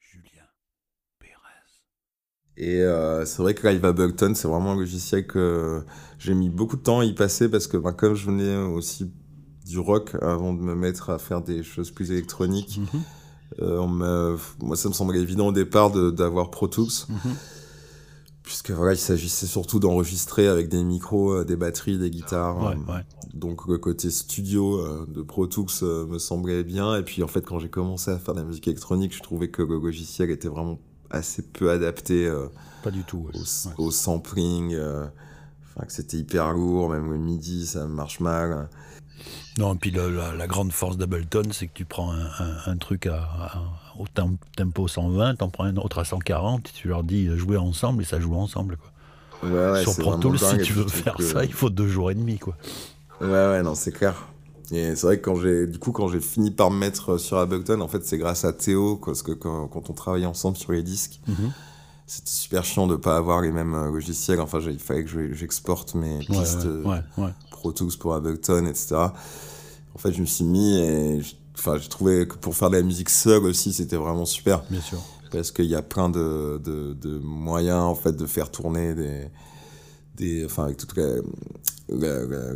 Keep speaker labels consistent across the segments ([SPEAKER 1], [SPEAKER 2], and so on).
[SPEAKER 1] Julien Pérez.
[SPEAKER 2] Et euh, c'est vrai que Live Ableton, c'est vraiment un logiciel que j'ai mis beaucoup de temps à y passer parce que ben, comme je venais aussi du rock avant de me mettre à faire des choses plus électroniques,
[SPEAKER 1] Mhm.
[SPEAKER 2] euh, on moi ça me semblait évident au départ d'avoir Pro Tools.
[SPEAKER 1] Mhm.
[SPEAKER 2] Puisque voilà, il s'agissait surtout d'enregistrer avec des micros, euh, des batteries, des guitares.
[SPEAKER 1] Ouais,
[SPEAKER 2] euh,
[SPEAKER 1] ouais.
[SPEAKER 2] Donc le côté studio euh, de Pro Tools me semblait bien. Et puis en fait, quand j'ai commencé à faire de la musique électronique, je trouvais que le logiciel était vraiment assez peu adapté
[SPEAKER 1] Pas du tout. ouais.
[SPEAKER 2] au, au sampling. Enfin, que c'était hyper lourd, même le MIDI, ça marche mal.
[SPEAKER 1] Non, et puis la, la grande force d'Ableton, c'est que tu prends un, un- un truc à, à- au tempo 120, t'en prends un autre à 140, et tu leur dis euh, jouer ensemble, et ça joue ensemble. Quoi.
[SPEAKER 2] Ouais, ouais,
[SPEAKER 1] Sur Pro si tu veux faire
[SPEAKER 2] que-
[SPEAKER 1] ça, il faut deux jours et demi. Quoi.
[SPEAKER 2] Ouais, ouais, non, c'est clair. Et c'est vrai que quand j'ai, du coup, quand j'ai fini par me mettre sur Ableton, en fait, c'est grâce à Théo, parce que quand, quand on travaillait ensemble sur les disques,
[SPEAKER 1] Mhm.
[SPEAKER 2] c'était super chiant de pas avoir les mêmes euh, logiciels. Enfin, il fallait que je- j'exporte mes pistes
[SPEAKER 1] ouais,
[SPEAKER 2] euh,
[SPEAKER 1] ouais, ouais.
[SPEAKER 2] Pro Tools pour Ableton, etc. En fait, je me suis mis et, enfin, j'ai trouvé que pour faire de la musique seule aussi, c'était vraiment super
[SPEAKER 1] Bien sûr.
[SPEAKER 2] parce qu'il y a plein de, de, de moyens en fait de faire tourner des des enfin avec toute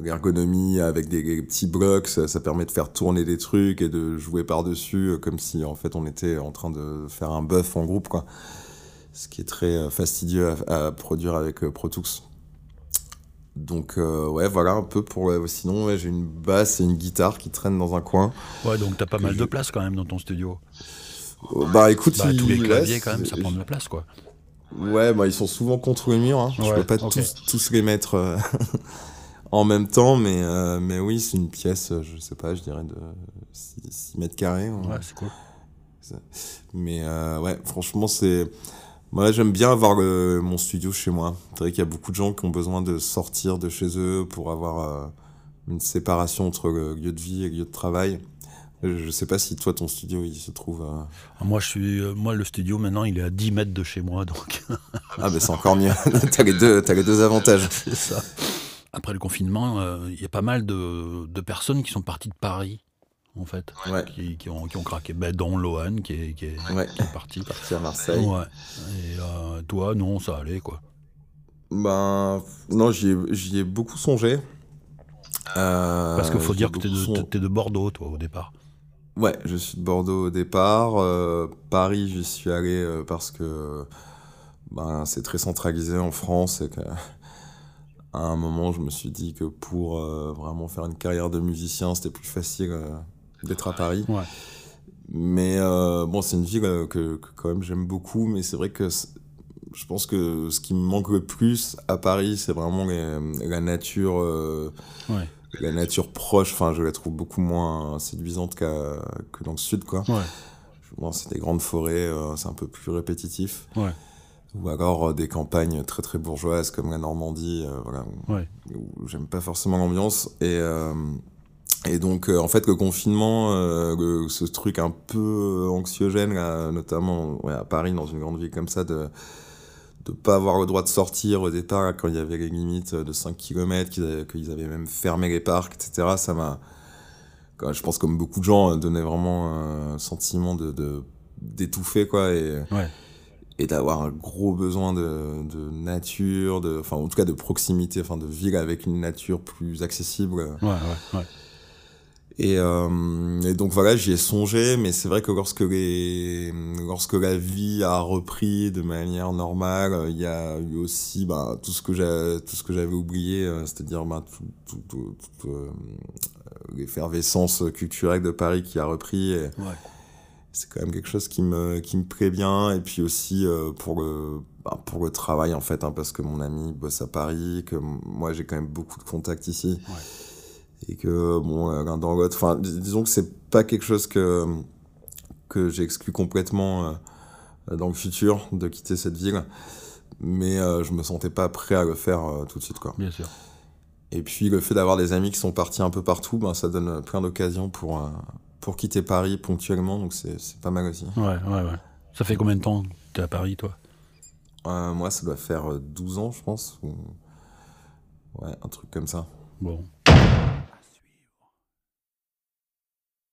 [SPEAKER 2] l'ergonomie avec des, des petits blocs ça, ça permet de faire tourner des trucs et de jouer par dessus comme si en fait on était en train de faire un buff en groupe quoi ce qui est très euh, fastidieux à, à produire avec euh, Pro Tools donc euh, ouais voilà un peu pour euh, sinon ouais, j'ai une basse et une guitare qui traînent dans un coin
[SPEAKER 1] Ouais, donc t'as pas mal
[SPEAKER 2] je-
[SPEAKER 1] de place quand même dans ton studio.
[SPEAKER 2] Euh, bah écoute
[SPEAKER 1] Bah,
[SPEAKER 2] il-
[SPEAKER 1] tous les claviers, quand même, ça prend de la place. quoi.
[SPEAKER 2] Ouais, bah ils sont souvent contre le mur. Hein. je
[SPEAKER 1] Ouais,
[SPEAKER 2] peux pas tous, tous les mettre en même temps, mais, euh, mais oui, c'est une pièce, je sais pas, je dirais de 6, mètres carrés. hein.
[SPEAKER 1] Ouais, c'est cool.
[SPEAKER 2] Mais euh, ouais, franchement, c'est. Moi, j'aime bien avoir le- mon studio chez moi. C'est vrai qu'il y a beaucoup de gens qui ont besoin de sortir de chez eux pour avoir euh, une séparation entre le lieu de vie et le lieu de travail. Je je sais pas si toi, ton studio, il se trouve. euh,
[SPEAKER 1] Ah, Moi, je suis, euh, moi, le studio, maintenant, il est à 10 mètres de chez moi, donc
[SPEAKER 2] Ah, bah c'est encore mieux. t'as, les deux, t'as les deux avantages.
[SPEAKER 1] c'est ça. Après le confinement, euh, il y a pas mal de, de personnes qui sont parties de Paris, en fait,
[SPEAKER 2] Ouais.
[SPEAKER 1] qui, qui ont, qui ont craqué. Ben, dont Lohan, qui est, qui est,
[SPEAKER 2] Ouais.
[SPEAKER 1] qui est parti.
[SPEAKER 2] Parti à Marseille.
[SPEAKER 1] Ouais. Et euh, toi, non, ça allait, quoi.
[SPEAKER 2] Ben, non, j'y ai, ai beaucoup songé. Euh,
[SPEAKER 1] Parce qu'il faut dire que t'es de,
[SPEAKER 2] son-
[SPEAKER 1] de Bordeaux, toi, au départ.
[SPEAKER 2] Ouais, je suis de Bordeaux au départ. Euh, Paris, j'y suis allé parce que ben, c'est très centralisé en France et que à un moment, je me suis dit que pour euh, vraiment faire une carrière de musicien, c'était plus facile euh, d'être à Paris.
[SPEAKER 1] Ouais.
[SPEAKER 2] Mais euh, bon, c'est une ville euh, que, que quand même j'aime beaucoup, mais c'est vrai que je pense que ce qui me manque le plus à Paris, c'est vraiment les- la nature, euh,
[SPEAKER 1] Ouais.
[SPEAKER 2] la nature proche. Enfin, je la trouve beaucoup moins séduisante qu'à- que dans le sud, quoi.
[SPEAKER 1] Ouais.
[SPEAKER 2] Bon, c'est des grandes forêts, euh, c'est un peu plus répétitif.
[SPEAKER 1] Ouais.
[SPEAKER 2] Ou alors des campagnes très très bourgeoises comme la Normandie, voilà, où, où j'aime pas forcément l'ambiance. Et, et donc, euh, en fait, le confinement, euh, le- ce truc un peu anxiogène, là, notamment ouais, à Paris, dans une grande ville comme ça, de de pas avoir le droit de sortir au départ, là, quand il y avait les limites de 5 km, qu'ils avaient, même fermé les parcs, etc., ça m'a, je pense comme beaucoup de gens, euh, donné vraiment un sentiment de, d'étouffer, quoi, et,
[SPEAKER 1] Ouais.
[SPEAKER 2] et d'avoir un gros besoin de, de nature, de, enfin, en tout cas de proximité, enfin, de ville avec une nature plus accessible.
[SPEAKER 1] Ouais, ouais, ouais.
[SPEAKER 2] Et, euh, et donc voilà, j'y ai songé, mais c'est vrai que lorsque les, lorsque la vie a repris de manière normale, il y a eu aussi bah, tout ce que j'ai, tout ce que j'avais oublié, euh, c'est-à-dire bah, tout, tout, tout- toute, euh, l'effervescence culturelle de Paris qui a repris. Et,
[SPEAKER 1] Ouais.
[SPEAKER 2] c'est quand même quelque chose qui me qui me plaît bien et puis aussi euh, pour le bah, pour le travail en fait hein, parce que mon ami bosse à Paris que moi j'ai quand même beaucoup de contacts ici et que bon l'un dans l'autre enfin dis- disons que c'est pas quelque chose que que j'exclus complètement euh, dans le futur de quitter cette ville mais euh, je me sentais pas prêt à le faire euh, tout de suite quoi
[SPEAKER 1] Bien sûr.
[SPEAKER 2] et puis le fait d'avoir des amis qui sont partis un peu partout ben ça donne plein d'occasions pour pour quitter Paris ponctuellement donc c'est c'est pas mal aussi
[SPEAKER 1] Ouais, ouais, ouais. Ça fait combien de temps que t'es à Paris, toi?
[SPEAKER 2] Euh, moi, ça doit faire euh, 12 ans, je pense. Ou... Ouais, un truc comme ça.
[SPEAKER 1] Bon.